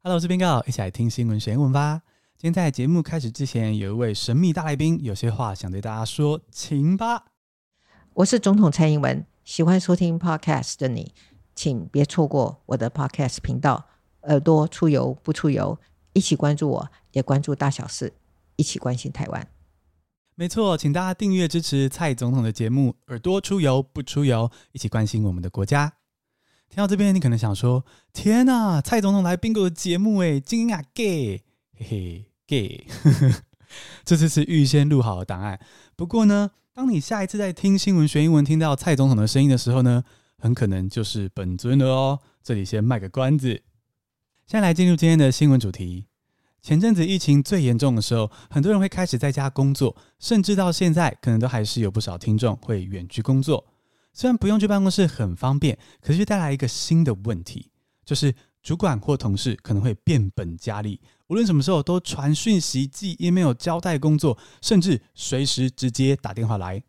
Hello，我是编告，一起来听新闻学英文吧。今天在节目开始之前，有一位神秘大来宾，有些话想对大家说，请吧。我是总统蔡英文，喜欢收听 Podcast 的你，请别错过我的 Podcast 频道。耳朵出游不出游，一起关注我，也关注大小事，一起关心台湾。没错，请大家订阅支持蔡总统的节目。耳朵出游不出游，一起关心我们的国家。听到这边，你可能想说：“天哪，蔡总统来宾哥的节目诶，惊讶 gay，嘿嘿 gay。” 这次是预先录好的档案。不过呢，当你下一次在听新闻学英文听到蔡总统的声音的时候呢，很可能就是本尊了哦。这里先卖个关子。现在来进入今天的新闻主题。前阵子疫情最严重的时候，很多人会开始在家工作，甚至到现在，可能都还是有不少听众会远距工作。虽然不用去办公室很方便，可是带来一个新的问题，就是主管或同事可能会变本加厉，无论什么时候都传讯息、寄 email 交代工作，甚至随时直接打电话来。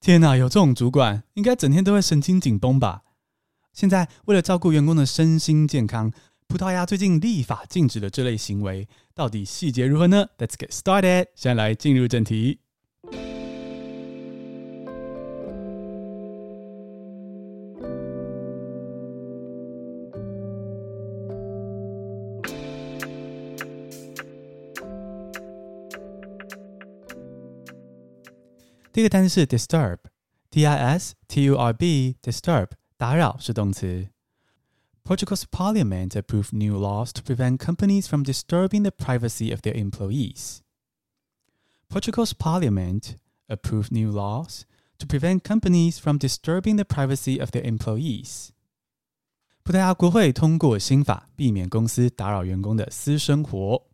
天哪，有这种主管，应该整天都会神经紧绷吧？现在为了照顾员工的身心健康。葡萄牙最近立法禁止了这类行为，到底细节如何呢？Let's get started。先来进入正题。第一个单词是 disturb，D-I-S-T-U-R-B，disturb，打扰是动词。Portugal's parliament approved new laws to prevent companies from disturbing the privacy of their employees. Portugal's parliament approved new laws to prevent companies from disturbing the privacy of their employees. 葡萄牙国会通过新法，避免公司打扰员工的私生活。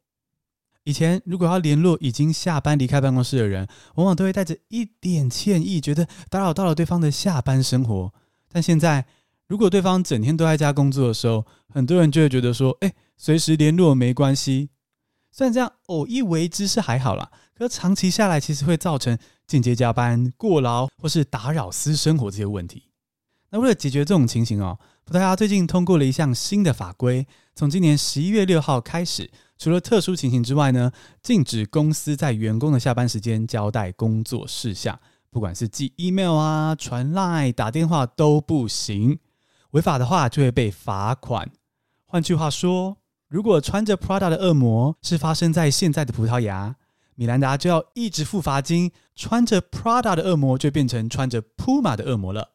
以前，如果要联络已经下班离开办公室的人，往往都会带着一点歉意，觉得打扰到了对方的下班生活。但现在， 如果对方整天都在家工作的时候，很多人就会觉得说：“哎，随时联络没关系。”虽然这样偶一为之是还好啦，可长期下来其实会造成间接加班、过劳或是打扰私生活这些问题。那为了解决这种情形哦，葡萄牙最近通过了一项新的法规，从今年十一月六号开始，除了特殊情形之外呢，禁止公司在员工的下班时间交代工作事项，不管是寄 email 啊、传 line、打电话都不行。违法的话就会被罚款。换句话说，如果穿着 Prada 的恶魔是发生在现在的葡萄牙，米兰达就要一直付罚金；穿着 Prada 的恶魔就变成穿着 Puma 的恶魔了。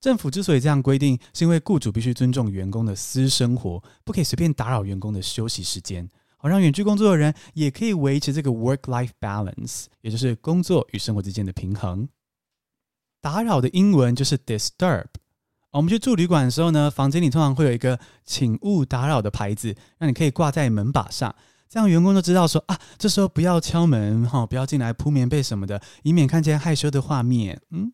政府之所以这样规定，是因为雇主必须尊重员工的私生活，不可以随便打扰员工的休息时间，好让远距工作的人也可以维持这个 work-life balance，也就是工作与生活之间的平衡。打扰的英文就是 disturb。我们去住旅馆的时候呢，房间里通常会有一个“请勿打扰”的牌子，让你可以挂在门把上，这样员工都知道说啊，这时候不要敲门哈，不要进来铺棉被什么的，以免看见害羞的画面。嗯，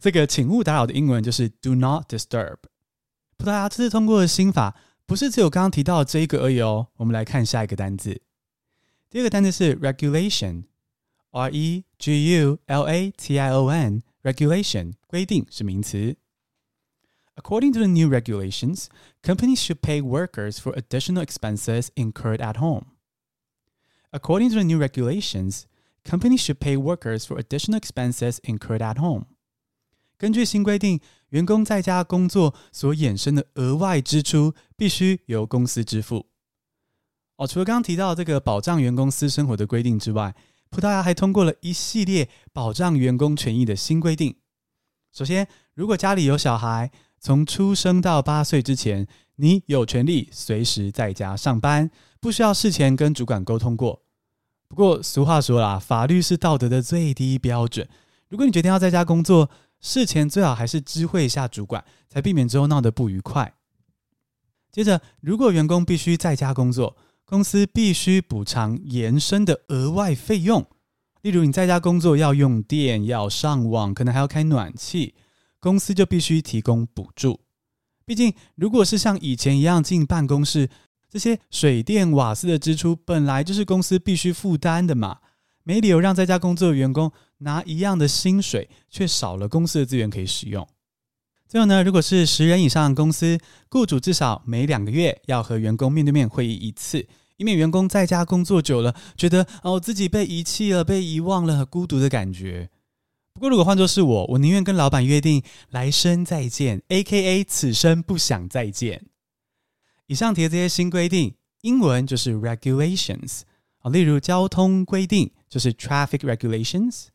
这个“请勿打扰”的英文就是 “Do not disturb”。葡萄牙这次通过的新法，不是只有刚刚提到的这一个而已哦。我们来看下一个单字，第二个单字是 “regulation”，R E G U L A T I O N，regulation 规定是名词。According to the new regulations, companies should pay workers for additional expenses incurred at home. According to the new regulations, companies should pay workers for additional expenses incurred at home. 根据新规定，员工在家工作所衍生的额外支出必须由公司支付。哦，除了刚刚提到这个保障员工私生活的规定之外，葡萄牙还通过了一系列保障员工权益的新规定。首先，如果家里有小孩， 从出生到八岁之前，你有权利随时在家上班，不需要事前跟主管沟通过。不过俗话说啦，法律是道德的最低标准。如果你决定要在家工作，事前最好还是知会一下主管，才避免之后闹得不愉快。接着，如果员工必须在家工作，公司必须补偿延伸的额外费用。例如，你在家工作要用电、要上网，可能还要开暖气。公司就必须提供补助，毕竟如果是像以前一样进办公室，这些水电瓦斯的支出本来就是公司必须负担的嘛，没理由让在家工作的员工拿一样的薪水，却少了公司的资源可以使用。最后呢，如果是十人以上的公司，雇主至少每两个月要和员工面对面会议一次，以免员工在家工作久了，觉得哦自己被遗弃了、被遗忘了、孤独的感觉。不过如果换作是我，我宁愿跟老板约定来生再见，AKA 此生不想再见。以上提的这些新规定，英文就是 regulations 啊，例如交通规定就是 traffic regulations，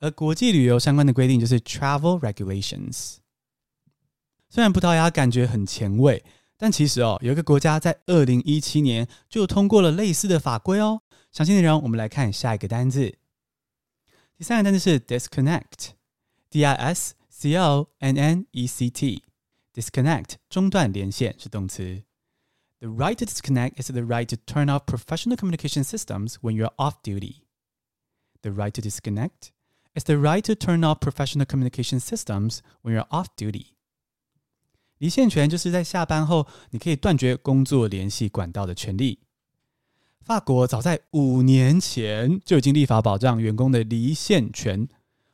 而国际旅游相关的规定就是 travel regulations。虽然葡萄牙感觉很前卫，但其实哦，有一个国家在二零一七年就通过了类似的法规哦。详细内容我们来看下一个单字。第三个单字是 disconnect，d i s c o n n e c t，disconnect 中断连线是动词。The right to disconnect is the right to turn off professional communication systems when you're off duty. The right to disconnect is the right to turn off professional communication systems when you're off duty. 离线权就是在下班后，你可以断绝工作联系管道的权利。 法国早在五年前就已经立法保障员工的离线权。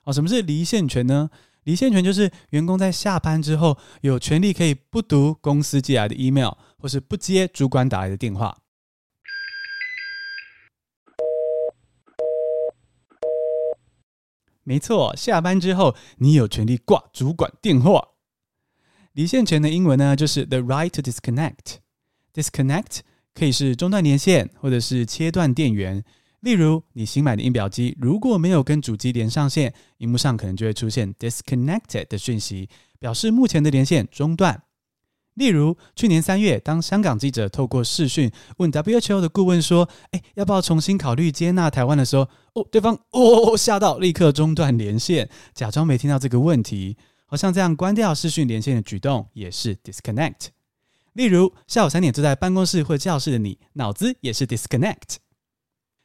哦，什么是离线权呢？离线权就是员工在下班之后，有权利可以不读公司寄来的 email，或是不接主管打来的电话。没错，下班之后你有权利挂主管电话。离线权的英文呢，就是 the right to disconnect。disconnect 可以是中断连线，或者是切断电源。例如，你新买的印表机如果没有跟主机连上线，荧幕上可能就会出现 disconnected 的讯息，表示目前的连线中断。例如，去年三月，当香港记者透过视讯问 WHO 的顾问说：“哎，要不要重新考虑接纳台湾的时候？”哦，对方哦吓到，立刻中断连线，假装没听到这个问题。好像这样关掉视讯连线的举动也是 disconnect。例如，下午三点坐在办公室或教室的你，脑子也是 disconnect。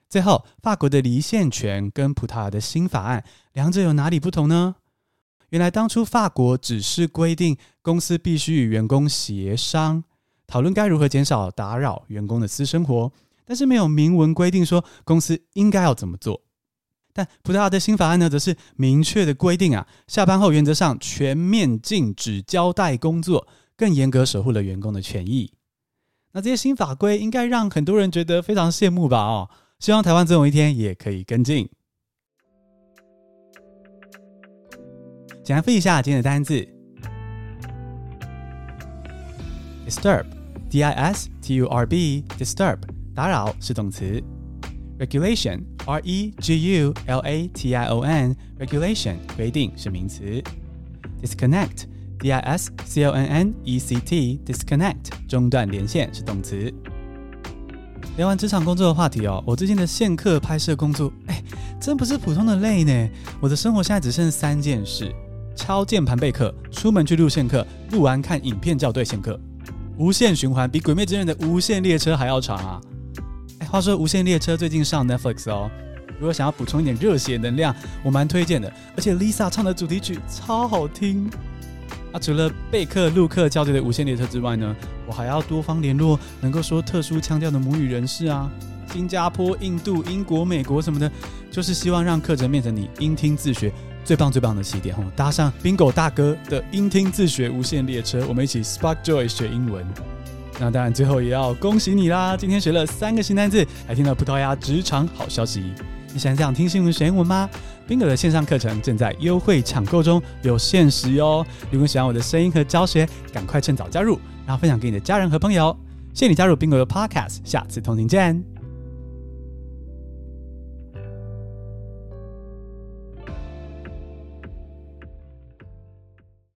最后，法国的离线权跟葡萄牙的新法案，两者有哪里不同呢？原来当初法国只是规定公司必须与员工协商，讨论该如何减少打扰员工的私生活，但是没有明文规定说公司应该要怎么做。但葡萄牙的新法案呢，则是明确的规定啊，下班后原则上全面禁止交代工作，更严格守护了员工的权益。那这些新法规应该让很多人觉得非常羡慕吧？哦，希望台湾总有一天也可以跟进。简单复习一下今天的单字：disturb，d i s t u r b，disturb 打扰是动词。regulation r e g u l a t i o n regulation 规定是名词，disconnect d i s c o n n e c t disconnect 中断连线是动词。聊完职场工作的话题哦，我最近的线课拍摄工作，哎，真不是普通的累呢。我的生活现在只剩三件事：敲键盘备课、出门去录线课、录完看影片校对线课，无限循环，比《鬼灭之刃》的无限列车还要长啊！哎话说《无限列车》最近上 Netflix 哦，如果想要补充一点热血能量，我蛮推荐的。而且 Lisa 唱的主题曲超好听。啊，除了备课、录课校对的《无限列车》之外呢，我还要多方联络能够说特殊腔调的母语人士啊，新加坡、印度、英国、美国什么的，就是希望让课程变成你音听自学最棒最棒的起点哦。搭上 Bingo 大哥的音听自学无限列车，我们一起 Spark Joy 学英文。那当然，最后也要恭喜你啦！今天学了三个新单字，还听到葡萄牙职场好消息。你想想听新闻学英文吗冰哥的线上课程正在优惠抢购中，有限时哟！如果你喜欢我的声音和教学，赶快趁早加入，然后分享给你的家人和朋友。谢谢你加入冰哥的 Podcast，下次同频见。